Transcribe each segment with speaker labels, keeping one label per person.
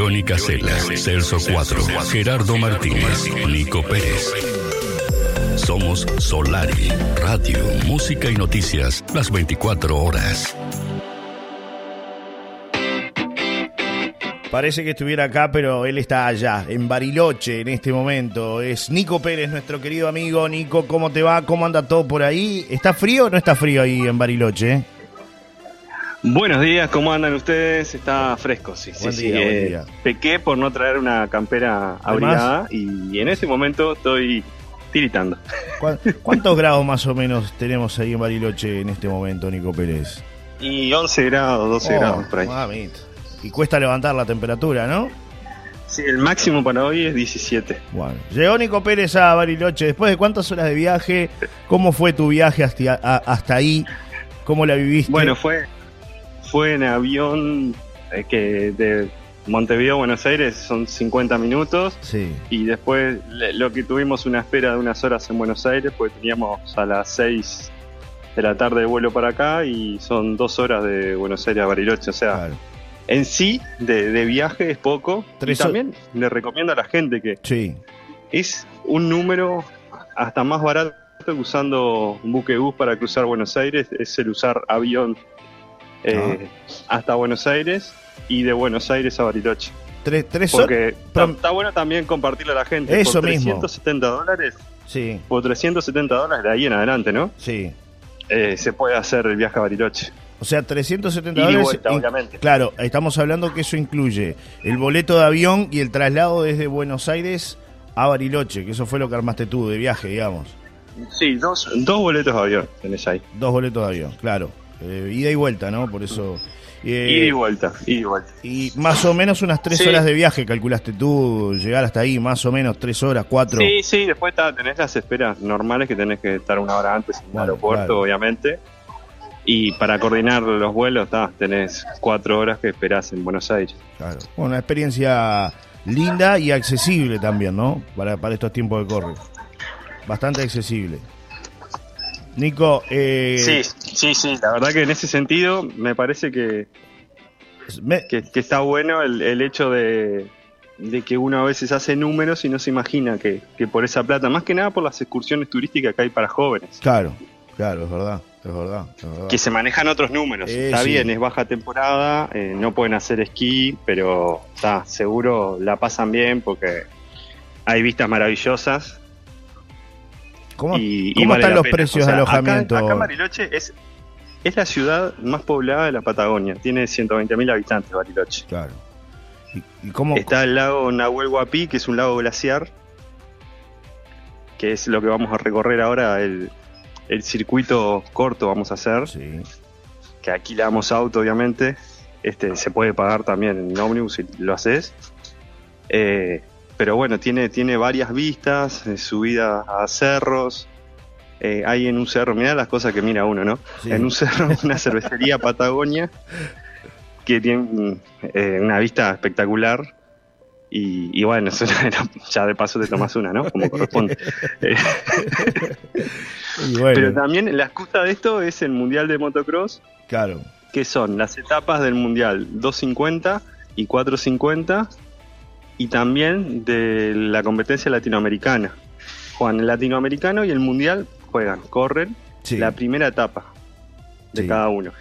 Speaker 1: Johnny Casella, Celso 4, Gerardo Martínez, Nico Pérez. Somos Solari, radio, música y noticias las 24 horas.
Speaker 2: Parece que estuviera acá, pero él está allá, en Bariloche, en este momento. Es Nico Pérez, nuestro querido amigo. Nico, ¿cómo te va? ¿Cómo anda todo por ahí? ¿Está frío o no está frío ahí en Bariloche?
Speaker 3: Buenos días, ¿cómo andan ustedes? Está fresco, sí, sí,
Speaker 2: Buen
Speaker 3: sí.
Speaker 2: día, buen
Speaker 3: Eh,
Speaker 2: día.
Speaker 3: pequé por no traer una campera abrigada y en este momento estoy tiritando.
Speaker 2: ¿Cuán- ¿Cuántos grados más o menos tenemos ahí en Bariloche en este momento, Nico Pérez?
Speaker 3: Y 11 grados, 12
Speaker 2: Oh,
Speaker 3: grados por ahí.
Speaker 2: mamita. Y cuesta levantar la temperatura, ¿no?
Speaker 3: Sí, el máximo para hoy es 17.
Speaker 2: Bueno, llegó Nico Pérez a Bariloche. Después de cuántas horas de viaje, ¿cómo fue tu viaje hasta, a- hasta ahí? ¿Cómo la viviste?
Speaker 3: Bueno, fue, fue en avión eh, que de Montevideo a Buenos Aires son 50 minutos.
Speaker 2: Sí,
Speaker 3: y después le- lo que tuvimos una espera de unas horas en Buenos Aires, pues teníamos a las 6 de la tarde de vuelo para acá y son dos horas de Buenos Aires a Bariloche, o sea,
Speaker 2: claro.
Speaker 3: en sí de, de viaje es poco.
Speaker 2: Tres
Speaker 3: y también le recomiendo a la gente que
Speaker 2: Sí,
Speaker 3: es un número hasta más barato usando un buque bus para cruzar Buenos Aires, es el usar avión eh, hasta Buenos Aires y de Buenos Aires a Bariloche.
Speaker 2: tres, tres.
Speaker 3: Porque está, bueno también compartirle a la gente.
Speaker 2: Eso
Speaker 3: por
Speaker 2: mismo.
Speaker 3: 370 dólares,
Speaker 2: Sí,
Speaker 3: por 370 dólares de ahí en adelante, ¿no?
Speaker 2: sí.
Speaker 3: Eh, se puede hacer el viaje a Bariloche.
Speaker 2: O sea, 370
Speaker 3: Ida y
Speaker 2: dólares.
Speaker 3: vuelta, obviamente.
Speaker 2: Claro, estamos hablando que eso incluye el boleto de avión y el traslado desde Buenos Aires a Bariloche, que eso fue lo que armaste tú de viaje, digamos.
Speaker 3: Sí, dos, dos boletos de avión tenés ahí.
Speaker 2: Dos boletos de avión, claro. Eh, ida y vuelta, ¿no? Por eso. eh,
Speaker 3: ida y vuelta, ida y vuelta.
Speaker 2: y más o menos unas tres
Speaker 3: Sí.
Speaker 2: horas de viaje, calculaste tú, llegar hasta ahí, más o menos tres horas, cuatro.
Speaker 3: Sí, sí, después está, tenés las esperas normales que tenés que estar una hora antes en el aeropuerto,
Speaker 2: claro.
Speaker 3: obviamente. Y para coordinar los vuelos, está, tenés cuatro horas que esperás en Buenos Aires.
Speaker 2: Claro. Bueno, una experiencia linda y accesible también, ¿no? Para, para estos tiempos de corre. Bastante accesible. Nico, eh,
Speaker 3: Sí, sí, sí. La verdad que en ese sentido me parece que,
Speaker 2: me-
Speaker 3: que, que está bueno el, el hecho de, de que uno a veces hace números y no se imagina que, que por esa plata, más que nada por las excursiones turísticas que hay para jóvenes,
Speaker 2: claro, claro, es verdad, es verdad, es verdad.
Speaker 3: que se manejan otros números.
Speaker 2: Eh,
Speaker 3: está
Speaker 2: sí.
Speaker 3: bien, es baja temporada, eh, no pueden hacer esquí, pero está seguro la pasan bien porque hay vistas maravillosas.
Speaker 2: ¿Cómo,
Speaker 3: y, y
Speaker 2: cómo
Speaker 3: vale
Speaker 2: están los
Speaker 3: pena.
Speaker 2: precios
Speaker 3: O sea,
Speaker 2: de
Speaker 3: acá-
Speaker 2: alojamiento?
Speaker 3: Acá, en Bariloche es, es la ciudad más poblada de la Patagonia. Tiene 120.000 habitantes Bariloche.
Speaker 2: Claro. ¿Y, y cómo?
Speaker 3: Está el lago Nahuel Huapi, que es un lago glaciar, que es lo que vamos a recorrer ahora, el, el circuito corto vamos a hacer,
Speaker 2: Sí,
Speaker 3: que alquilamos auto obviamente, este se puede pagar también en ómnibus si lo haces. Eh, pero bueno, tiene, tiene varias vistas, eh, subida a cerros. Eh, hay en un cerro, mirá las cosas que mira uno, ¿no?
Speaker 2: Sí.
Speaker 3: En un cerro, una cervecería Patagonia que tiene eh, una vista espectacular. Y, y bueno, eso ya, ya de paso te tomas una, ¿no? Como corresponde.
Speaker 2: Y bueno,
Speaker 3: pero también la excusa de esto es el Mundial de Motocross,
Speaker 2: claro.
Speaker 3: que son las etapas del Mundial 250 y 450 y también de la competencia latinoamericana. Juegan el latinoamericano y el Mundial juegan, corren
Speaker 2: Sí.
Speaker 3: la primera etapa de
Speaker 2: Sí.
Speaker 3: cada uno.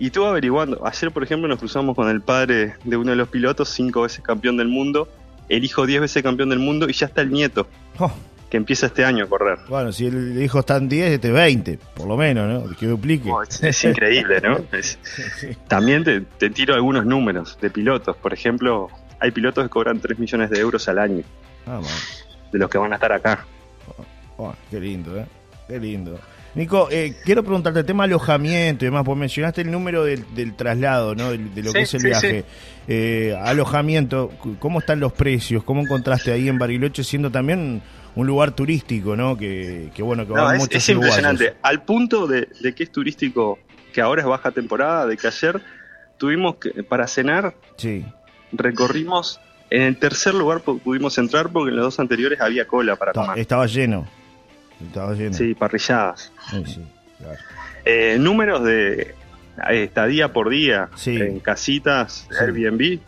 Speaker 3: Y estuve averiguando, ayer por ejemplo nos cruzamos con el padre de uno de los pilotos, cinco veces campeón del mundo, el hijo diez veces campeón del mundo y ya está el nieto,
Speaker 2: Oh,
Speaker 3: que empieza este año a correr.
Speaker 2: bueno, si el hijo está en 10, este 20, por lo menos, ¿no? Que duplique.
Speaker 3: Oh, es, es increíble, ¿no? Es- También te, te tiro algunos números de pilotos. Por ejemplo, hay pilotos que cobran 3 millones de euros al año,
Speaker 2: Ah,
Speaker 3: de los que van a estar acá.
Speaker 2: Oh, qué lindo, ¿eh? Qué lindo. Nico, eh, quiero preguntarte el tema alojamiento y demás, porque mencionaste el número del, del traslado, ¿no? De, lo
Speaker 3: Sí,
Speaker 2: que es el
Speaker 3: sí,
Speaker 2: viaje. Eh, alojamiento, ¿cómo están los precios? ¿Cómo encontraste ahí en Bariloche siendo también un lugar turístico, ¿no? Que, que bueno, que
Speaker 3: No,
Speaker 2: van
Speaker 3: es,
Speaker 2: muchos
Speaker 3: es impresionante. Al punto de, de que es turístico, que ahora es baja temporada, de que ayer tuvimos que, para cenar,
Speaker 2: Sí,
Speaker 3: recorrimos, en el tercer lugar pu- pudimos entrar porque en los dos anteriores había cola para comer.
Speaker 2: estaba lleno. Estaba lleno.
Speaker 3: Sí, parrilladas.
Speaker 2: Sí, sí, claro.
Speaker 3: Eh, números de eh, estadía por día
Speaker 2: Sí.
Speaker 3: en casitas. Airbnb,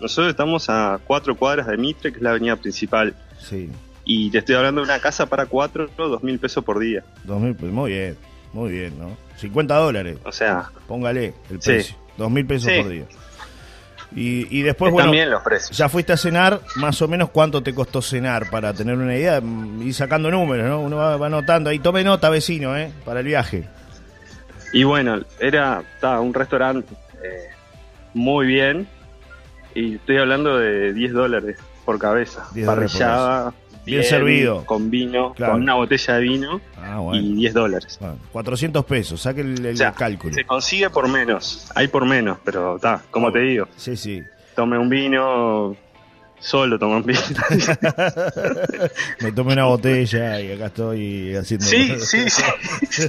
Speaker 3: nosotros estamos a cuatro cuadras de Mitre, que es la avenida principal.
Speaker 2: Sí.
Speaker 3: Y te estoy hablando de una casa para cuatro, dos mil pesos por día.
Speaker 2: Dos mil, pues muy bien, muy bien, ¿no? 50 dólares,
Speaker 3: O sea,
Speaker 2: póngale el precio. Dos mil pesos por día. Y, y después,
Speaker 3: están
Speaker 2: bueno,
Speaker 3: bien los precios.
Speaker 2: ya fuiste a cenar, más o menos cuánto te costó cenar para tener una idea y sacando números, ¿no? Uno va, va anotando ahí, tome nota, vecino, ¿eh? Para el viaje.
Speaker 3: Y bueno, era estaba un restaurante eh, muy bien. Y estoy hablando de 10 dólares por cabeza.
Speaker 2: 10 dólares por
Speaker 3: Parrillada,
Speaker 2: Bien servido.
Speaker 3: Con vino,
Speaker 2: Claro.
Speaker 3: con una botella de vino
Speaker 2: Ah,
Speaker 3: y
Speaker 2: bueno.
Speaker 3: 10 dólares.
Speaker 2: Bueno, 400 pesos, saque el, el
Speaker 3: O sea,
Speaker 2: cálculo.
Speaker 3: Se consigue por menos. Hay por menos, pero está, como te digo.
Speaker 2: Sí, sí.
Speaker 3: Tome un vino, solo toma un vino.
Speaker 2: Me tomé una botella y acá estoy haciendo.
Speaker 3: Sí, sí, sí. Sí.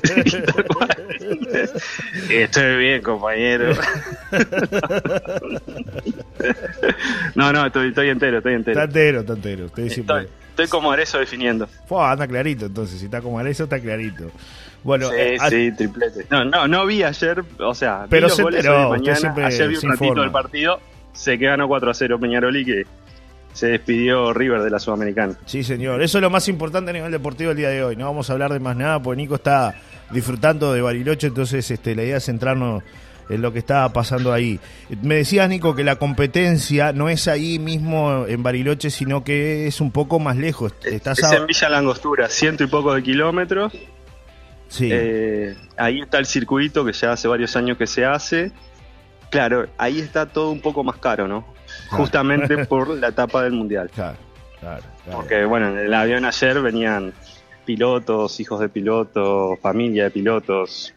Speaker 3: Estoy bien, compañero. No, no, estoy, estoy entero, estoy entero.
Speaker 2: Está entero, está entero. Siempre-
Speaker 3: Estoy, estoy como Arezo definiendo.
Speaker 2: Fua, anda clarito, entonces. Si está como eso, está clarito. Bueno,
Speaker 3: sí,
Speaker 2: eh,
Speaker 3: sí, triplete. No, no, no vi ayer, o sea, vi
Speaker 2: Pero
Speaker 3: los
Speaker 2: se
Speaker 3: goles
Speaker 2: enteró,
Speaker 3: hoy de mañana. ayer vi un
Speaker 2: se
Speaker 3: ratito
Speaker 2: informa.
Speaker 3: del partido, sé que ganó 4 a 0 Peñaroli que se despidió River de la Sudamericana.
Speaker 2: Sí, señor. Eso es lo más importante a nivel deportivo el día de hoy. No vamos a hablar de más nada, porque Nico está disfrutando de Bariloche, entonces este, la idea es centrarnos en lo que está pasando ahí. Me decías, Nico, que la competencia no es ahí mismo en Bariloche, sino que es un poco más lejos. Estás
Speaker 3: es
Speaker 2: a-
Speaker 3: en Villa Langostura, ciento y poco de kilómetros.
Speaker 2: Sí,
Speaker 3: Eh, ahí está el circuito que ya hace varios años que se hace. Claro, ahí está todo un poco más caro, ¿no?
Speaker 2: Claro.
Speaker 3: Justamente por la etapa del mundial.
Speaker 2: claro, claro, claro.
Speaker 3: Porque, bueno, en el avión ayer venían pilotos, hijos de pilotos, familia de pilotos.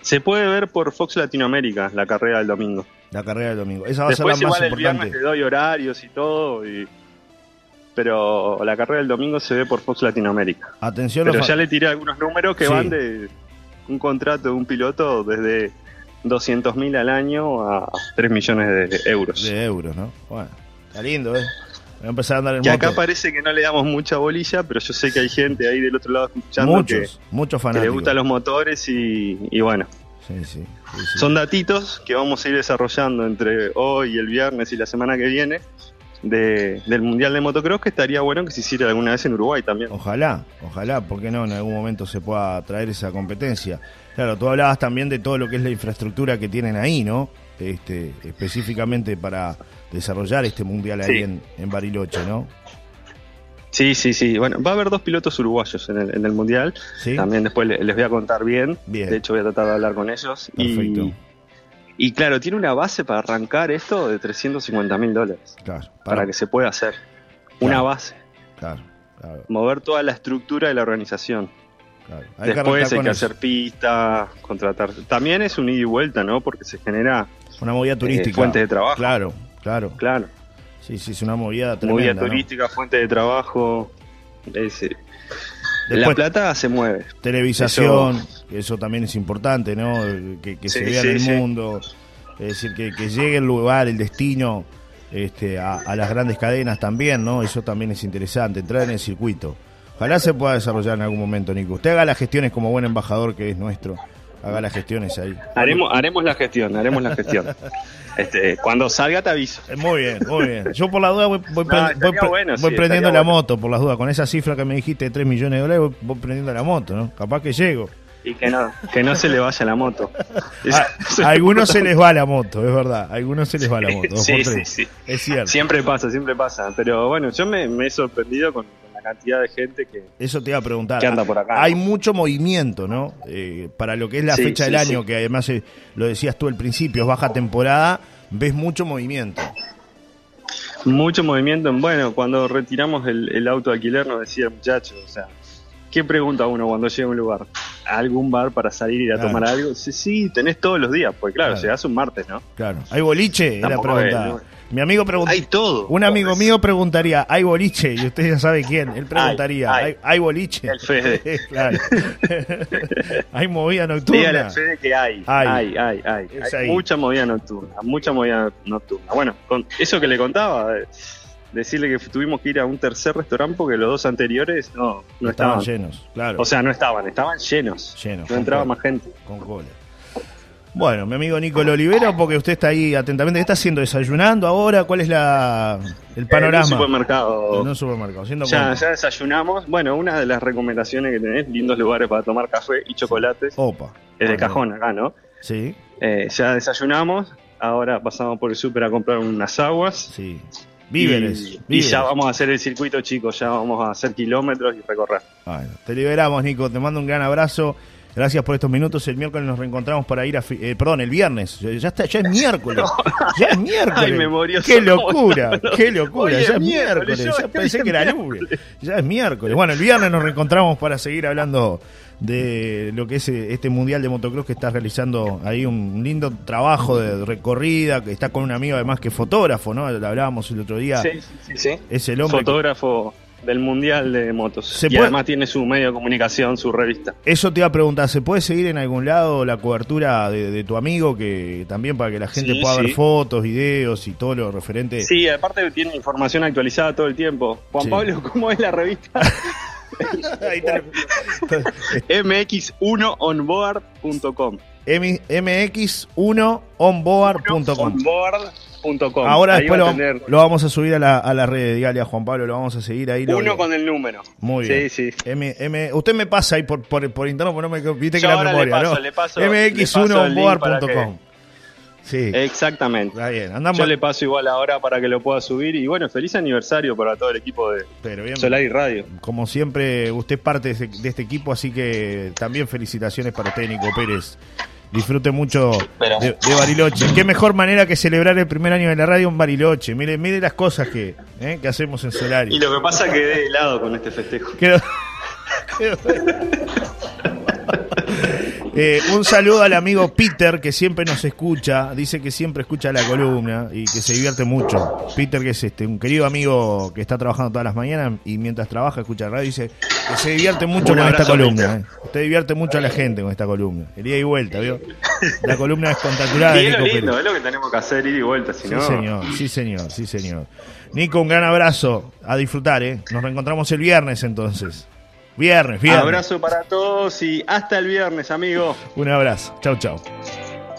Speaker 3: Se puede ver por Fox Latinoamérica la carrera del domingo.
Speaker 2: La carrera del domingo. Esa va a ser la más
Speaker 3: igual el viernes
Speaker 2: importante.
Speaker 3: te doy horarios y todo, y- pero la carrera del domingo se ve por Fox Latinoamérica.
Speaker 2: Atención,
Speaker 3: Pero ya le tiré algunos números que
Speaker 2: Sí.
Speaker 3: van de un contrato de un piloto desde 200 mil al año a 3 millones de euros.
Speaker 2: de euros, ¿no? Bueno, está lindo, ¿eh? Voy a empezar a andar en
Speaker 3: Que
Speaker 2: moto.
Speaker 3: acá parece que no le damos mucha bolilla, pero yo sé que hay gente ahí del otro lado escuchando
Speaker 2: muchos, muchos
Speaker 3: que, que le
Speaker 2: fanáticos.
Speaker 3: gustan los motores y, y bueno,
Speaker 2: Sí, sí, sí, sí.
Speaker 3: son datitos que vamos a ir desarrollando entre hoy, el viernes y la semana que viene de- del Mundial de Motocross que estaría bueno que se hiciera alguna vez en Uruguay también.
Speaker 2: Ojalá, ojalá, porque no, en algún momento se pueda traer esa competencia. Claro, tú hablabas también de todo lo que es la infraestructura que tienen ahí, ¿no? Este, específicamente para desarrollar este mundial ahí en, en Bariloche, ¿no?
Speaker 3: Sí, sí, sí. Bueno, va a haber dos pilotos uruguayos en el, en el Mundial.
Speaker 2: Sí.
Speaker 3: También después le- les voy a contar bien.
Speaker 2: Bien.
Speaker 3: De hecho, voy a tratar de hablar con ellos.
Speaker 2: Perfecto.
Speaker 3: Y, y claro, tiene una base para arrancar esto de 350 mil dólares.
Speaker 2: Claro,
Speaker 3: Para que se pueda hacer. Una base.
Speaker 2: claro, claro,
Speaker 3: Mover toda la estructura de la organización.
Speaker 2: claro. Hay
Speaker 3: Después hay que
Speaker 2: eso.
Speaker 3: hacer pista, contratar. También es un ida y vuelta, ¿no? Porque se genera
Speaker 2: una movida
Speaker 3: eh,
Speaker 2: turística.
Speaker 3: fuente de trabajo.
Speaker 2: Claro, claro.
Speaker 3: Claro.
Speaker 2: Sí, sí, es una movida
Speaker 3: Movida
Speaker 2: tremenda. ¿no?
Speaker 3: turística, fuente de trabajo. Es, eh, la
Speaker 2: Después-
Speaker 3: plata se mueve.
Speaker 2: Televisación, que eso también es importante, ¿no? Que, que se vea
Speaker 3: sí,
Speaker 2: en el
Speaker 3: sí.
Speaker 2: mundo, es decir, que, que llegue el lugar, el destino este, a, a las grandes cadenas también, ¿no? Eso también es interesante, entrar en el circuito. Ojalá se pueda desarrollar en algún momento, Nico. Usted haga las gestiones como buen embajador que es nuestro, haga las gestiones ahí.
Speaker 3: Haremos, haremos la gestión, haremos la gestión. Este, cuando salga te aviso.
Speaker 2: Eh, Muy bien, muy bien. Yo por la duda voy, voy,
Speaker 3: No,
Speaker 2: pre-
Speaker 3: estaría
Speaker 2: voy pre-
Speaker 3: bueno,
Speaker 2: voy
Speaker 3: sí,
Speaker 2: prendiendo la
Speaker 3: bueno.
Speaker 2: moto, por las dudas. Con esa cifra que me dijiste de 3 millones de dólares, voy, voy prendiendo la moto, ¿no? Capaz que llego.
Speaker 3: Y que no, que no se le vaya la moto.
Speaker 2: A, a algunos se les va la moto, es verdad. A algunos se les va la moto.
Speaker 3: Sí, sí, sí.
Speaker 2: Es cierto.
Speaker 3: Siempre pasa, siempre pasa. Pero bueno, yo me, me he sorprendido con la cantidad de gente que,
Speaker 2: Eso te iba a preguntar.
Speaker 3: que anda por acá.
Speaker 2: Hay
Speaker 3: ¿no?
Speaker 2: mucho movimiento, ¿no? Eh, para lo que es la
Speaker 3: Sí,
Speaker 2: fecha
Speaker 3: sí,
Speaker 2: del
Speaker 3: sí.
Speaker 2: año, que además eh, lo decías tú al principio, es baja temporada, ves mucho movimiento.
Speaker 3: Mucho movimiento. en- Bueno, cuando retiramos el, el auto de alquiler nos decía el muchacho, o sea, ¿qué pregunta uno cuando llega a un lugar? ¿A algún bar para salir y ir a
Speaker 2: Claro.
Speaker 3: tomar algo? Sí, sí, tenés todos los días, pues claro,
Speaker 2: Claro.
Speaker 3: llegás un martes, ¿no?
Speaker 2: Claro. ¿Hay boliche? Era pregunta.
Speaker 3: no.
Speaker 2: Mi amigo pregunta.
Speaker 3: Hay todo.
Speaker 2: Un amigo mío preguntaría, ¿hay boliche? Y usted ya sabe quién. Él preguntaría, ¿hay,
Speaker 3: hay.
Speaker 2: hay boliche?
Speaker 3: El Fede.
Speaker 2: claro. ¿Hay movida
Speaker 3: Dígale
Speaker 2: nocturna?
Speaker 3: a Fede que hay.
Speaker 2: Hay.
Speaker 3: Hay, hay, mucha movida nocturna, mucha movida nocturna. Bueno, con eso que le contaba, eh, decirle que tuvimos que ir a un tercer restaurante porque los dos anteriores no, no
Speaker 2: Estaban
Speaker 3: estaban.
Speaker 2: llenos, claro.
Speaker 3: O sea, no estaban, estaban llenos.
Speaker 2: Llenos,
Speaker 3: No entraba más gente.
Speaker 2: Con cola. Bueno, mi amigo Nico lo libero porque usted está ahí atentamente. ¿Qué está haciendo? ¿Desayunando ahora? ¿Cuál es la, el panorama?
Speaker 3: En un supermercado.
Speaker 2: En un supermercado. haciendo
Speaker 3: Ya, ya desayunamos. Bueno, una de las recomendaciones que tenés, lindos lugares para tomar café y chocolates.
Speaker 2: Opa.
Speaker 3: Es de cajón acá, ¿no?
Speaker 2: Sí,
Speaker 3: Eh, ya desayunamos. Ahora pasamos por el súper a comprar unas aguas.
Speaker 2: sí. Víveres.
Speaker 3: Y, ya vamos a hacer el circuito, chicos. Ya vamos a hacer kilómetros y recorrer.
Speaker 2: Bueno, te liberamos, Nico. Te mando un gran abrazo. Gracias por estos minutos. El miércoles nos reencontramos para ir a. fi- eh, perdón, el viernes. Ya está, ya es miércoles. Ya es miércoles.
Speaker 3: Ay, memorioso.
Speaker 2: Qué locura, qué locura.
Speaker 3: Oye,
Speaker 2: ya es
Speaker 3: miércoles,
Speaker 2: Ya pensé que era lunes. Ya es miércoles. Bueno, el viernes nos reencontramos para seguir hablando de lo que es eh, este mundial de motocross que está realizando ahí un lindo trabajo de recorrida, que está con un amigo además que es fotógrafo, ¿no? Lo hablábamos el otro día.
Speaker 3: Sí, sí, sí.
Speaker 2: Es el hombre que-
Speaker 3: Fotógrafo del Mundial de Motos.
Speaker 2: Se
Speaker 3: y
Speaker 2: puede-
Speaker 3: además tiene su medio de comunicación, su revista.
Speaker 2: Eso te iba a preguntar, ¿se puede seguir en algún lado la cobertura de, de tu amigo? que También para que la gente
Speaker 3: Sí,
Speaker 2: pueda ver fotos, videos y todo lo referente.
Speaker 3: Sí, aparte tiene información actualizada todo el tiempo. Juan
Speaker 2: Sí.
Speaker 3: Pablo, ¿cómo es la revista?
Speaker 2: Ahí te-
Speaker 3: mx1onboard.com.
Speaker 2: M- mx1onboard.com. Ahora
Speaker 3: Ahí
Speaker 2: después
Speaker 3: va
Speaker 2: lo,
Speaker 3: a tener
Speaker 2: lo vamos a subir a la, a la red. Dígale a Juan Pablo, lo vamos a seguir ahí. lo-
Speaker 3: uno con el número.
Speaker 2: Muy
Speaker 3: sí,
Speaker 2: bien.
Speaker 3: Sí,
Speaker 2: M, M- usted me pasa ahí por, por, por interno, porque no me viste que la
Speaker 3: ahora le
Speaker 2: memoria,
Speaker 3: paso,
Speaker 2: ¿no?
Speaker 3: le paso- le paso el link para
Speaker 2: mx1onboard.com. Sí,
Speaker 3: Exactamente.
Speaker 2: está bien. Andamos,
Speaker 3: Yo le paso igual ahora para que lo pueda subir. Y bueno, feliz aniversario para todo el equipo de
Speaker 2: pero bien.
Speaker 3: Solar y Radio.
Speaker 2: Como siempre, usted es parte de, de este equipo, así que también felicitaciones para usted, Nico Pérez. Disfrute mucho
Speaker 3: Pero-
Speaker 2: de, de Bariloche. Qué mejor manera que celebrar el primer año de la radio en Bariloche. Mire, mire las cosas que, eh, que hacemos en Solari.
Speaker 3: Y lo que pasa es que de helado con este festejo.
Speaker 2: Quedó- quedó- Eh, un saludo al amigo Peter que siempre nos escucha, dice que siempre escucha la columna y que se divierte mucho. Peter que es este un querido amigo que está trabajando todas las mañanas y mientras trabaja escucha radio dice que se divierte mucho
Speaker 3: Un
Speaker 2: con esta columna. Eh. Usted divierte mucho a la gente con esta columna. El día y vuelta, ¿vio? La columna descontracturada
Speaker 3: Y
Speaker 2: de
Speaker 3: es lo lindo, es lo que tenemos que hacer, ir y vuelta, si
Speaker 2: Sí,
Speaker 3: no.
Speaker 2: señor, sí, señor, sí, señor. Nico, un gran abrazo. A disfrutar, ¿eh? Nos reencontramos el viernes entonces. Viernes, viernes.
Speaker 3: Abrazo para todos y hasta el viernes, amigos.
Speaker 2: Un abrazo. Chau, chau.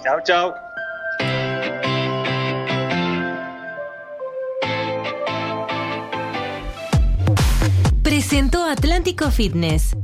Speaker 3: Chao, chao.
Speaker 4: Presentó Atlántico Fitness.